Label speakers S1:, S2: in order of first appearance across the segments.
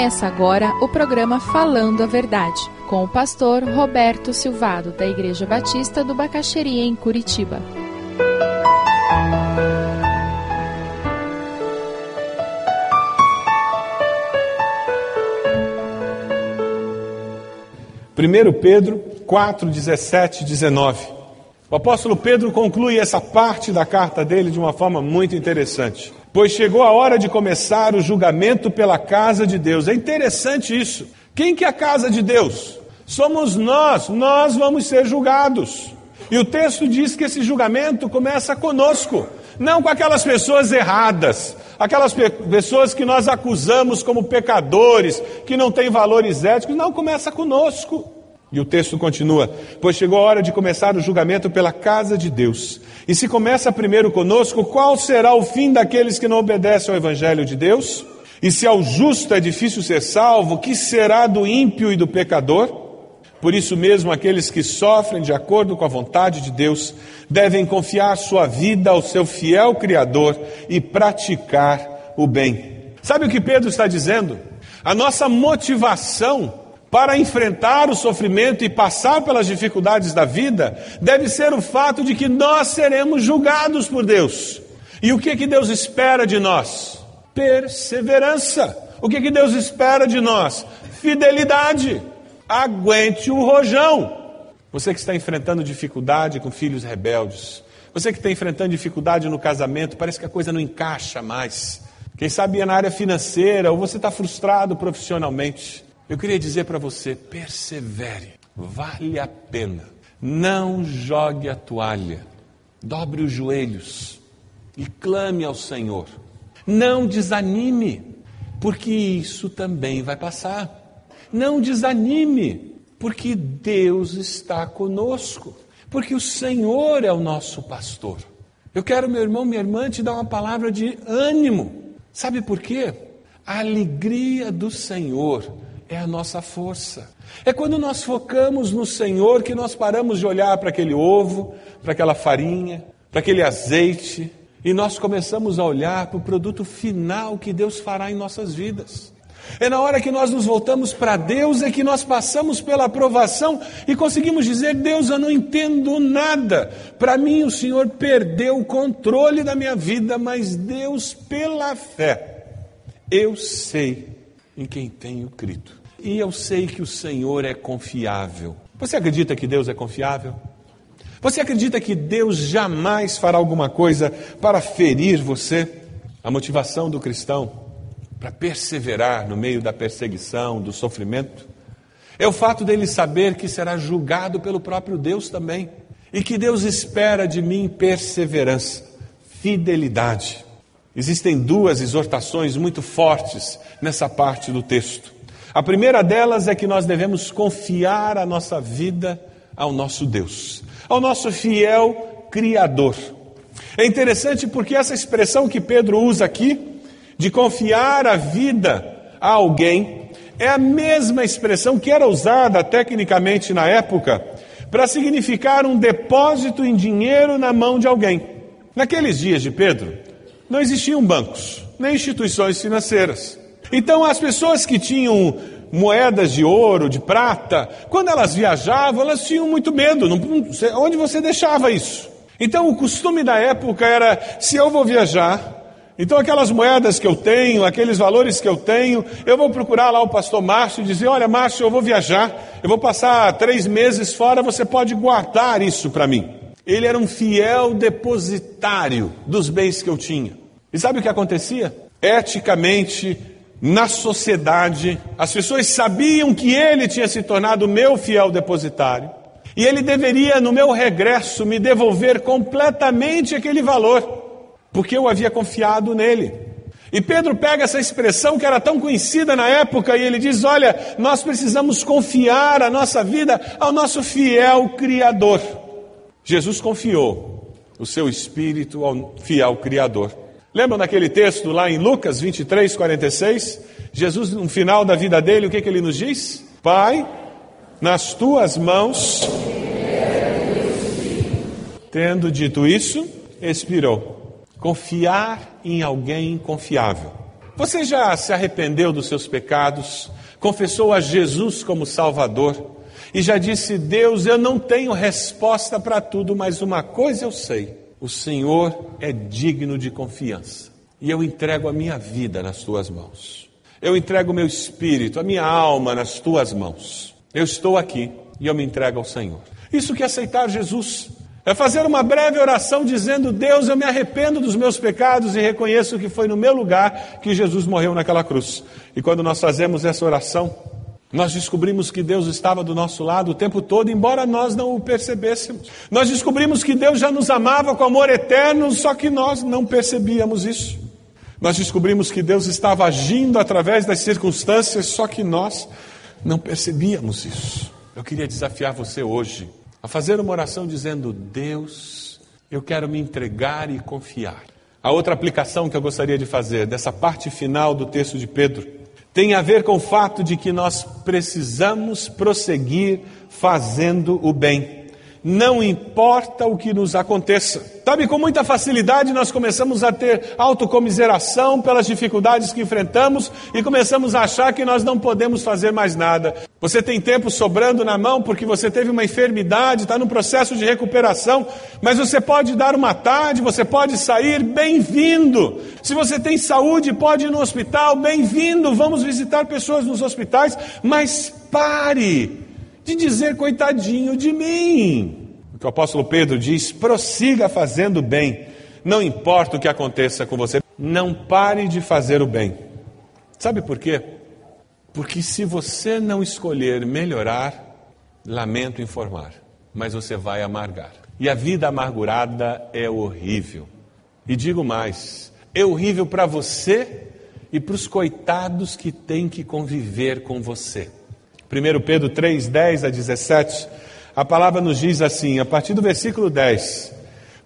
S1: Começa agora o programa Falando a Verdade, com o pastor Roberto Silvado, da Igreja Batista do Bacaxeria, em Curitiba.
S2: Primeiro Pedro 4, 17 e 19. O apóstolo Pedro conclui essa parte da carta dele de uma forma muito interessante. Pois chegou a hora de começar o julgamento pela casa de Deus. É interessante isso. Quem que é a casa de Deus? Somos nós, nós vamos ser julgados. E o texto diz que esse julgamento começa conosco, não com aquelas pessoas erradas, aquelas pe pessoas que nós acusamos como pecadores, que não têm valores éticos, não começa conosco. E o texto continua: Pois chegou a hora de começar o julgamento pela casa de Deus. E se começa primeiro conosco, qual será o fim daqueles que não obedecem ao Evangelho de Deus? E se ao justo é difícil ser salvo, que será do ímpio e do pecador? Por isso mesmo, aqueles que sofrem de acordo com a vontade de Deus devem confiar sua vida ao seu fiel Criador e praticar o bem. Sabe o que Pedro está dizendo? A nossa motivação para enfrentar o sofrimento e passar pelas dificuldades da vida deve ser o fato de que nós seremos julgados por Deus. E o que que Deus espera de nós? Perseverança. O que que Deus espera de nós? Fidelidade. Aguente o rojão. Você que está enfrentando dificuldade com filhos rebeldes, você que está enfrentando dificuldade no casamento, parece que a coisa não encaixa mais. Quem sabe é na área financeira, ou você está frustrado profissionalmente. Eu queria dizer para você: persevere, vale a pena. Não jogue a toalha, dobre os joelhos e clame ao Senhor. Não desanime, porque isso também vai passar. Não desanime, porque Deus está conosco, porque o Senhor é o nosso pastor. Eu quero, meu irmão, minha irmã, te dar uma palavra de ânimo. Sabe por quê? A alegria do Senhor é a nossa força. É quando nós focamos no Senhor que nós paramos de olhar para aquele ovo, para aquela farinha, para aquele azeite, e nós começamos a olhar para o produto final que Deus fará em nossas vidas. É na hora que nós nos voltamos para Deus é que nós passamos pela aprovação e conseguimos dizer: Deus, eu não entendo nada. Para mim, o Senhor perdeu o controle da minha vida, mas Deus, pela fé, eu sei em quem tenho crido. E eu sei que o Senhor é confiável. Você acredita que Deus é confiável? Você acredita que Deus jamais fará alguma coisa para ferir você? A motivação do cristão para perseverar no meio da perseguição, do sofrimento, é o fato dele saber que será julgado pelo próprio Deus também. E que Deus espera de mim perseverança, fidelidade. Existem duas exortações muito fortes nessa parte do texto. A primeira delas é que nós devemos confiar a nossa vida ao nosso Deus, ao nosso fiel Criador. É interessante porque essa expressão que Pedro usa aqui, de confiar a vida a alguém, é a mesma expressão que era usada tecnicamente na época para significar um depósito em dinheiro na mão de alguém. Naqueles dias de Pedro, não existiam bancos, nem instituições financeiras. Então, as pessoas que tinham moedas de ouro, de prata, quando elas viajavam, elas tinham muito medo. Não, onde você deixava isso? Então, o costume da época era: se eu vou viajar, então aquelas moedas que eu tenho, aqueles valores que eu tenho, eu vou procurar lá o pastor Márcio e dizer: olha, Márcio, eu vou viajar, eu vou passar três meses fora, você pode guardar isso para mim. Ele era um fiel depositário dos bens que eu tinha. E sabe o que acontecia? Eticamente, na sociedade, as pessoas sabiam que ele tinha se tornado meu fiel depositário e ele deveria, no meu regresso, me devolver completamente aquele valor, porque eu havia confiado nele. E Pedro pega essa expressão que era tão conhecida na época e ele diz: Olha, nós precisamos confiar a nossa vida ao nosso fiel Criador. Jesus confiou o seu espírito ao fiel Criador. Lembram daquele texto lá em Lucas 23, 46? Jesus, no final da vida dele, o que, que ele nos diz? Pai, nas tuas mãos. Tendo dito isso, expirou. Confiar em alguém confiável. Você já se arrependeu dos seus pecados, confessou a Jesus como Salvador e já disse: Deus, eu não tenho resposta para tudo, mas uma coisa eu sei: o Senhor é digno de confiança e eu entrego a minha vida nas tuas mãos. Eu entrego o meu espírito, a minha alma nas tuas mãos. Eu estou aqui e eu me entrego ao Senhor. Isso que é aceitar Jesus. É fazer uma breve oração dizendo: Deus, eu me arrependo dos meus pecados e reconheço que foi no meu lugar que Jesus morreu naquela cruz. E quando nós fazemos essa oração, nós descobrimos que Deus estava do nosso lado o tempo todo, embora nós não o percebêssemos. Nós descobrimos que Deus já nos amava com amor eterno, só que nós não percebíamos isso. Nós descobrimos que Deus estava agindo através das circunstâncias, só que nós não percebíamos isso. Eu queria desafiar você hoje a fazer uma oração dizendo: Deus, eu quero me entregar e confiar. A outra aplicação que eu gostaria de fazer dessa parte final do texto de Pedro tem a ver com o fato de que nós precisamos prosseguir fazendo o bem não importa o que nos aconteça. Sabe, com muita facilidade nós começamos a ter autocomiseração pelas dificuldades que enfrentamos e começamos a achar que nós não podemos fazer mais nada. Você tem tempo sobrando na mão porque você teve uma enfermidade, está no processo de recuperação, mas você pode dar uma tarde, você pode sair, bem-vindo. Se você tem saúde, pode ir no hospital, bem-vindo. Vamos visitar pessoas nos hospitais, mas pare de dizer coitadinho de mim. O que o apóstolo Pedro diz: prossiga fazendo bem, não importa o que aconteça com você, não pare de fazer o bem. Sabe por quê? Porque se você não escolher melhorar, lamento informar, mas você vai amargar. E a vida amargurada é horrível. E digo mais: é horrível para você e para os coitados que têm que conviver com você. 1 Pedro 3, 10 a 17, a palavra nos diz assim, a partir do versículo 10: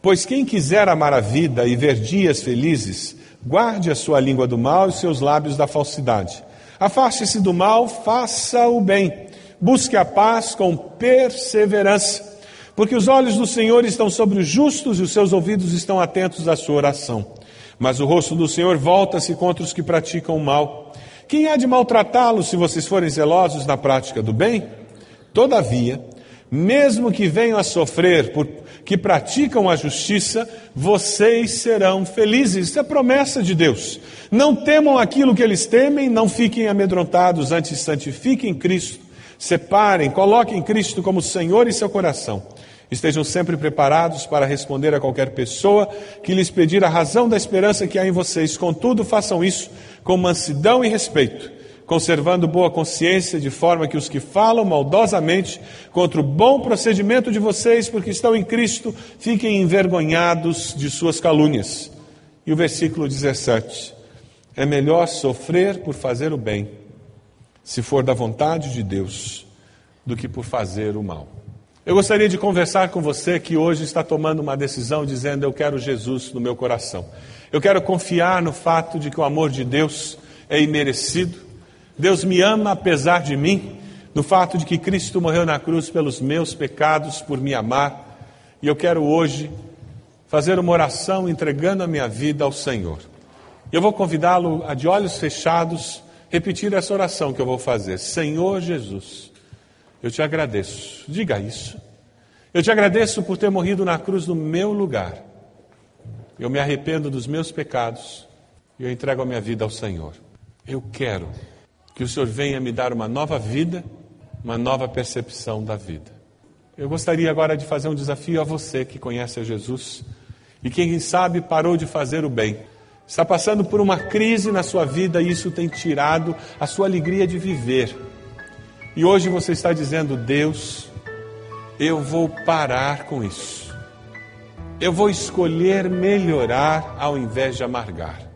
S2: Pois quem quiser amar a vida e ver dias felizes, guarde a sua língua do mal e seus lábios da falsidade. Afaste-se do mal, faça o bem, busque a paz com perseverança, porque os olhos do Senhor estão sobre os justos e os seus ouvidos estão atentos à sua oração. Mas o rosto do Senhor volta-se contra os que praticam o mal. Quem há de maltratá-los se vocês forem zelosos na prática do bem? Todavia, mesmo que venham a sofrer por que praticam a justiça, vocês serão felizes. Isso é promessa de Deus. Não temam aquilo que eles temem, não fiquem amedrontados, antes santifiquem Cristo, separem, coloquem Cristo como Senhor em seu coração. Estejam sempre preparados para responder a qualquer pessoa que lhes pedir a razão da esperança que há em vocês. Contudo, façam isso com mansidão e respeito, conservando boa consciência, de forma que os que falam maldosamente contra o bom procedimento de vocês, porque estão em Cristo, fiquem envergonhados de suas calúnias. E o versículo 17: É melhor sofrer por fazer o bem, se for da vontade de Deus, do que por fazer o mal. Eu gostaria de conversar com você que hoje está tomando uma decisão dizendo: Eu quero Jesus no meu coração. Eu quero confiar no fato de que o amor de Deus é imerecido. Deus me ama apesar de mim, no fato de que Cristo morreu na cruz pelos meus pecados, por me amar. E eu quero hoje fazer uma oração entregando a minha vida ao Senhor. Eu vou convidá-lo a, de olhos fechados, repetir essa oração que eu vou fazer. Senhor Jesus, eu te agradeço. Diga isso. Eu te agradeço por ter morrido na cruz no meu lugar eu me arrependo dos meus pecados e eu entrego a minha vida ao Senhor. Eu quero que o Senhor venha me dar uma nova vida, uma nova percepção da vida. Eu gostaria agora de fazer um desafio a você que conhece a Jesus e quem sabe parou de fazer o bem. Está passando por uma crise na sua vida e isso tem tirado a sua alegria de viver. E hoje você está dizendo: Deus, eu vou parar com isso. Eu vou escolher melhorar ao invés de amargar.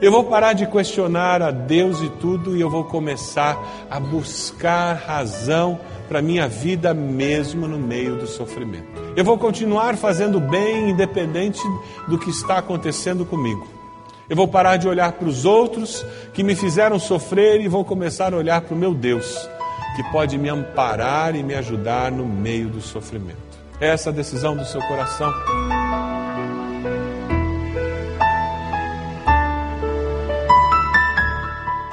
S2: Eu vou parar de questionar a Deus e tudo e eu vou começar a buscar razão para minha vida mesmo no meio do sofrimento. Eu vou continuar fazendo bem independente do que está acontecendo comigo. Eu vou parar de olhar para os outros que me fizeram sofrer e vou começar a olhar para o meu Deus, que pode me amparar e me ajudar no meio do sofrimento essa decisão do seu coração.